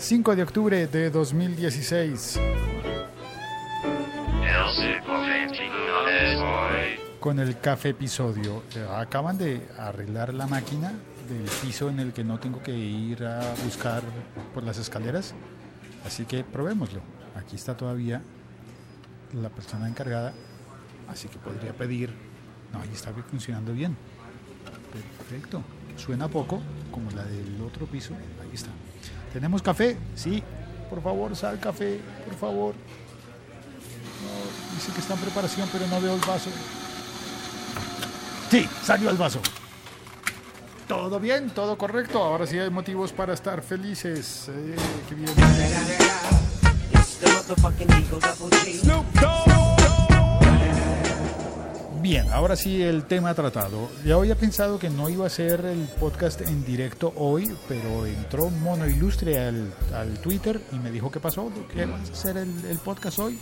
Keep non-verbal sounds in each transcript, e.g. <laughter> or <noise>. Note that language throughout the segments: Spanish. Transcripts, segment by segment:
5 de octubre de 2016. Con el café episodio. Eh, Acaban de arreglar la máquina del piso en el que no tengo que ir a buscar por las escaleras. Así que probémoslo. Aquí está todavía la persona encargada. Así que podría pedir. No, ahí está funcionando bien. Perfecto. Suena poco, como la del otro piso. Ahí está. ¿Tenemos café? Sí. Por favor, sal café, por favor. Dice que está en preparación, pero no veo el vaso. Sí, salió el vaso. Todo bien, todo correcto. Ahora sí hay motivos para estar felices. Eh. Bien, ahora sí el tema tratado. Ya había pensado que no iba a ser el podcast en directo hoy, pero entró Mono Ilustre al, al Twitter y me dijo qué pasó, que vas a hacer el, el podcast hoy.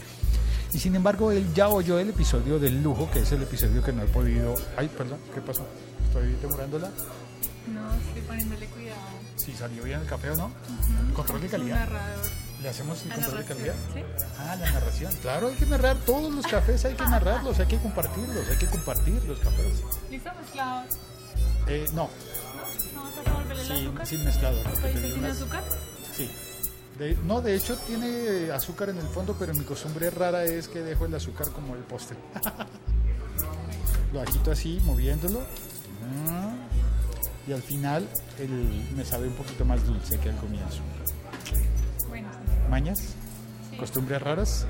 Y sin embargo, él ya oyó el episodio del lujo, que es el episodio que no he podido... Ay, perdón, ¿qué pasó? ¿Estoy demorándola? No, estoy poniéndole cuidado. Si salió bien el café o no. Control de Es un calidad. narrador. ¿Le hacemos el control de calidad? ¿sí? Ah, la narración. Claro, hay que narrar todos los cafés, hay que <laughs> narrarlos, hay que compartirlos, hay que compartir los cafés. ¿Listo? Mezclados. Eh, no, ¿No? ¿Vamos a el sin, azúcar? sin mezclador. porque ¿Pediste pedí sin unas- azúcar? Sí. De- no, de hecho tiene azúcar en el fondo, pero mi costumbre rara es que dejo el azúcar como el postre. <laughs> Lo agito así, moviéndolo. Ah, Y al final el- me sabe un poquito más dulce que al comienzo. ¿Mañas? ¿Costumbres raras?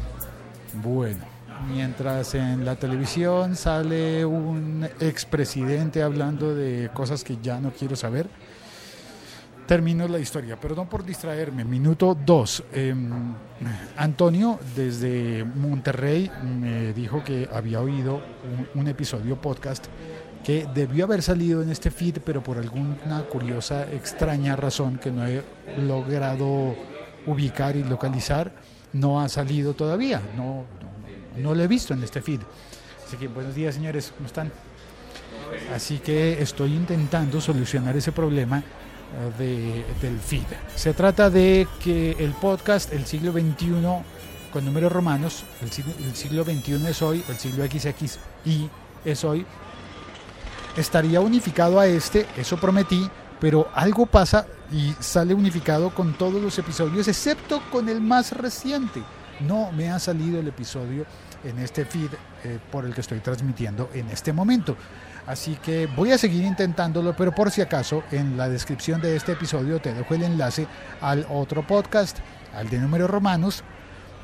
Bueno, mientras en la televisión sale un expresidente hablando de cosas que ya no quiero saber, termino la historia. Perdón por distraerme. Minuto 2. Antonio desde Monterrey me dijo que había oído un, un episodio podcast que debió haber salido en este feed, pero por alguna curiosa, extraña razón que no he logrado ubicar y localizar, no ha salido todavía. No, no, no lo he visto en este feed. Así que buenos días, señores, ¿cómo están? Así que estoy intentando solucionar ese problema eh, de- del feed. Se trata de que el podcast, el siglo XXI, con números romanos, el siglo, el siglo XXI es hoy, el siglo XXI es hoy, estaría unificado a este, eso prometí, pero algo pasa y sale unificado con todos los episodios, excepto con el más reciente. No me ha salido el episodio en este feed eh, por el que estoy transmitiendo en este momento. Así que voy a seguir intentándolo, pero por si acaso, en la descripción de este episodio te dejo el enlace al otro podcast, al de números romanos,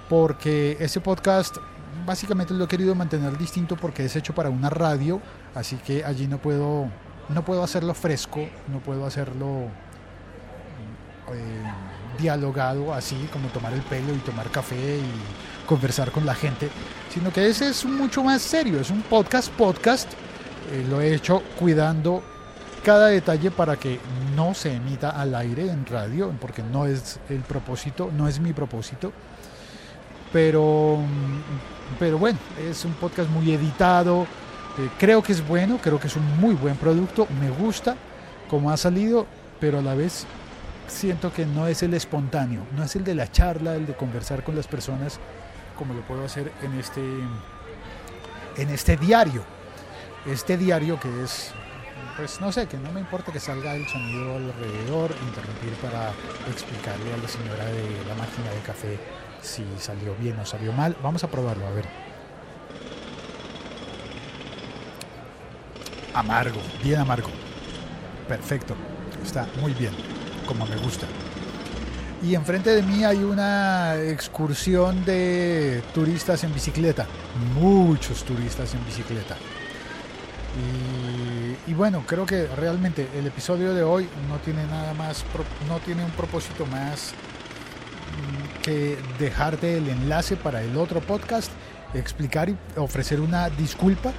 porque ese podcast básicamente lo he querido mantener distinto porque es hecho para una radio, así que allí no puedo no puedo hacerlo fresco, no puedo hacerlo eh, dialogado así como tomar el pelo y tomar café y conversar con la gente, sino que ese es mucho más serio, es un podcast podcast, eh, lo he hecho cuidando cada detalle para que no se emita al aire en radio, porque no es el propósito, no es mi propósito. Pero, pero bueno, es un podcast muy editado. Eh, creo que es bueno, creo que es un muy buen producto. Me gusta cómo ha salido, pero a la vez siento que no es el espontáneo, no es el de la charla, el de conversar con las personas, como lo puedo hacer en este, en este diario. Este diario que es pues no sé, que no me importa que salga el sonido alrededor, interrumpir para explicarle a la señora de la máquina de café si salió bien o salió mal. Vamos a probarlo, a ver. Amargo, bien amargo. Perfecto, está muy bien, como me gusta. Y enfrente de mí hay una excursión de turistas en bicicleta, muchos turistas en bicicleta. Y, bueno, creo que realmente el episodio de hoy no tiene nada más, no tiene un propósito más mm, que dejarte el enlace para el otro podcast, explicar y ofrecer una disculpa,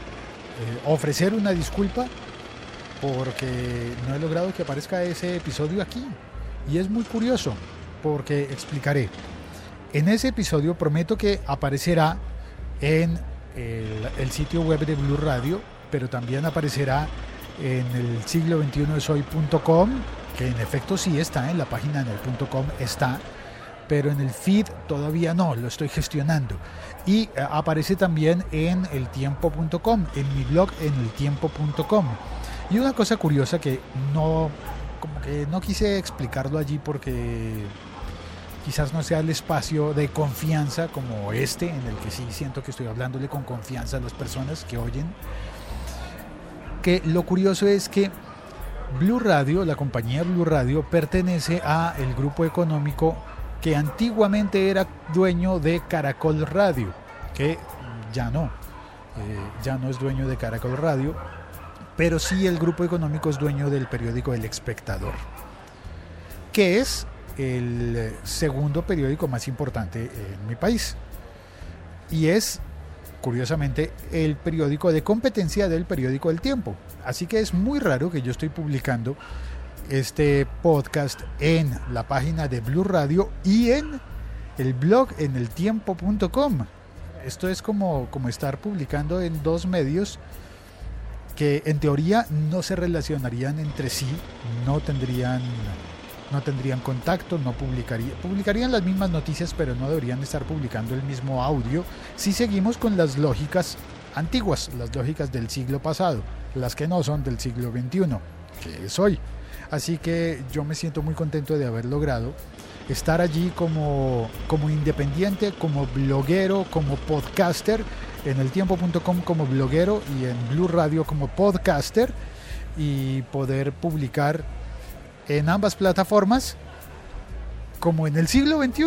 ofrecer una disculpa porque no he logrado que aparezca ese episodio aquí. Y es muy curioso, porque explicaré. En ese episodio prometo que aparecerá en el, sitio web de Blue Radio, pero también aparecerá en el siglo 21 de soy.com que en efecto sí está en la página en el punto .com, está, pero en el feed todavía no, lo estoy gestionando. Y eh, aparece también en eltiempo.com, en mi blog en eltiempo.com. Y una cosa curiosa que no, como que no quise explicarlo allí porque quizás no sea el espacio de confianza como este, en el que sí siento que estoy hablándole con confianza a las personas que oyen. Que lo curioso es que Blue Radio, la compañía Blue Radio, pertenece a el grupo económico que antiguamente era dueño de Caracol Radio, que ya no, eh, ya no es dueño de Caracol Radio, pero sí el grupo económico es dueño del periódico El Espectador, que es el segundo periódico más importante en mi país. Y es, curiosamente, el periódico de competencia del periódico El Tiempo. Así que es muy raro que yo estoy publicando este podcast en la página de Blue Radio y en el blog en eltiempo.com. Esto es como, como estar publicando en dos medios que en teoría no se relacionarían entre sí, no tendrían no tendrían contacto, no publicarían, publicarían las mismas noticias, pero no deberían estar publicando el mismo audio si seguimos con las lógicas antiguas, las lógicas del siglo pasado, las que no son del siglo XXI, que es hoy. Así que yo me siento muy contento de haber logrado estar allí como, como independiente, como bloguero, como podcaster, en el tiempo.com como bloguero y en Blue Radio como podcaster y poder publicar en ambas plataformas como en el siglo XXI,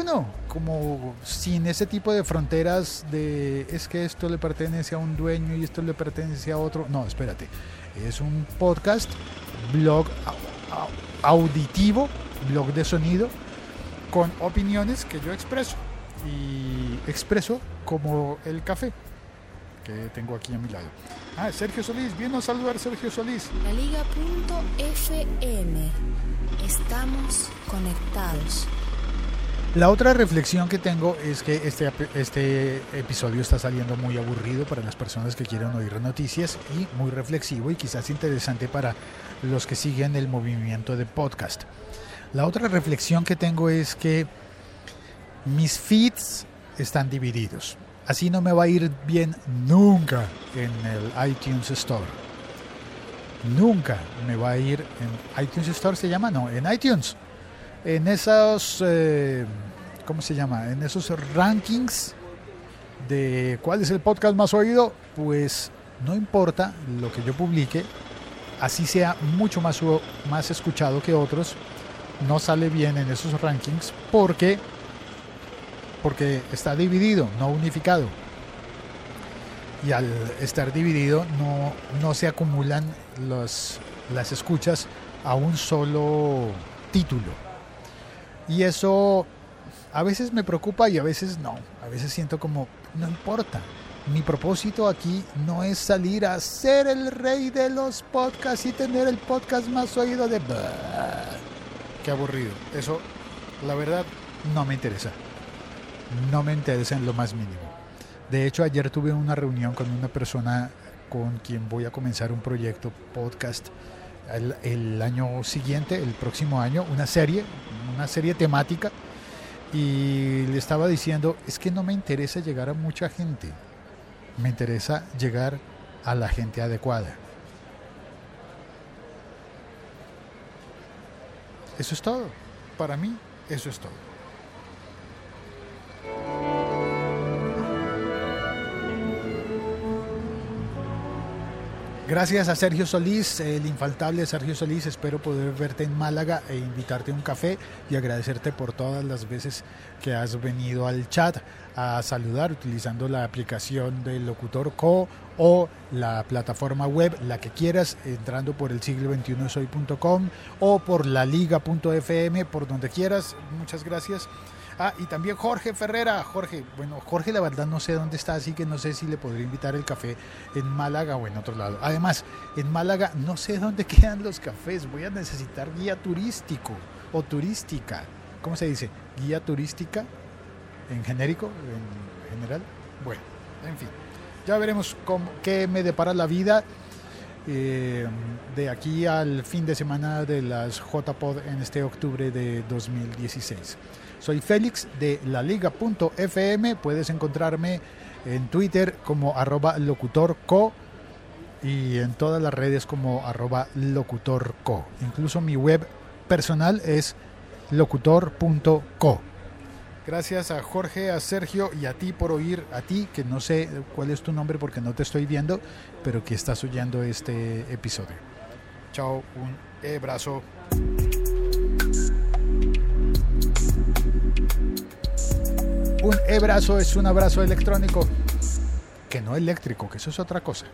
como sin ese tipo de fronteras de es que esto le pertenece a un dueño y esto le pertenece a otro. No, espérate, es un podcast, blog auditivo, blog de sonido, con opiniones que yo expreso y expreso como el café que tengo aquí a mi lado. Ah, Sergio Solís, viene a saludar Sergio Solís. La Liga.fm. Estamos conectados. La otra reflexión que tengo es que este, este episodio está saliendo muy aburrido para las personas que quieren oír noticias y muy reflexivo y quizás interesante para los que siguen el movimiento de podcast. La otra reflexión que tengo es que mis feeds están divididos. Así no me va a ir bien nunca en el iTunes Store. Nunca me va a ir en iTunes Store, se llama, no, en iTunes. En esos, eh, ¿cómo se llama? En esos rankings de cuál es el podcast más oído, pues no importa lo que yo publique, así sea mucho más, más escuchado que otros, no sale bien en esos rankings porque porque está dividido, no unificado. Y al estar dividido no, no se acumulan los, las escuchas a un solo título. Y eso a veces me preocupa y a veces no. A veces siento como, no importa. Mi propósito aquí no es salir a ser el rey de los podcasts y tener el podcast más oído de... Qué aburrido. Eso, la verdad, no me interesa no me interesa en lo más mínimo. De hecho, ayer tuve una reunión con una persona con quien voy a comenzar un proyecto podcast el, año siguiente, el próximo año, una serie, una serie temática. Y le estaba diciendo, es que no me interesa llegar a mucha gente, me interesa llegar a la gente adecuada. Eso es todo. Para mí, eso es todo. Gracias a Sergio Solís, el infaltable Sergio Solís. Espero poder verte en Málaga e invitarte a un café y agradecerte por todas las veces que has venido al chat a saludar utilizando la aplicación del Locutor Co o la plataforma web, la que quieras, entrando por el siglo 21 soy.com o por la liga.fm, por donde quieras. Muchas gracias. Ah, y también Jorge Ferrera. Jorge, bueno, Jorge la verdad no sé dónde está, así que no sé si le podría invitar el café en Málaga o en otro lado. Además, en Málaga no sé dónde <laughs> quedan los cafés. Voy a necesitar guía turístico o turística. ¿Cómo se dice? Guía turística en genérico, en general. Bueno, en fin. Ya veremos cómo, qué me depara la vida. Eh, de aquí al fin de semana de las JPod en este octubre de 2016. Soy Félix de laliga.fm, puedes encontrarme en Twitter como arroba locutorco y en todas las redes como arroba locutorco. Incluso mi web personal es locutor.co. Gracias a Jorge, a Sergio y a ti por oír, a ti que no sé cuál es tu nombre porque no te estoy viendo, pero que estás oyendo este episodio. Chao, un abrazo. Un abrazo es un abrazo electrónico, que no eléctrico, que eso es otra cosa.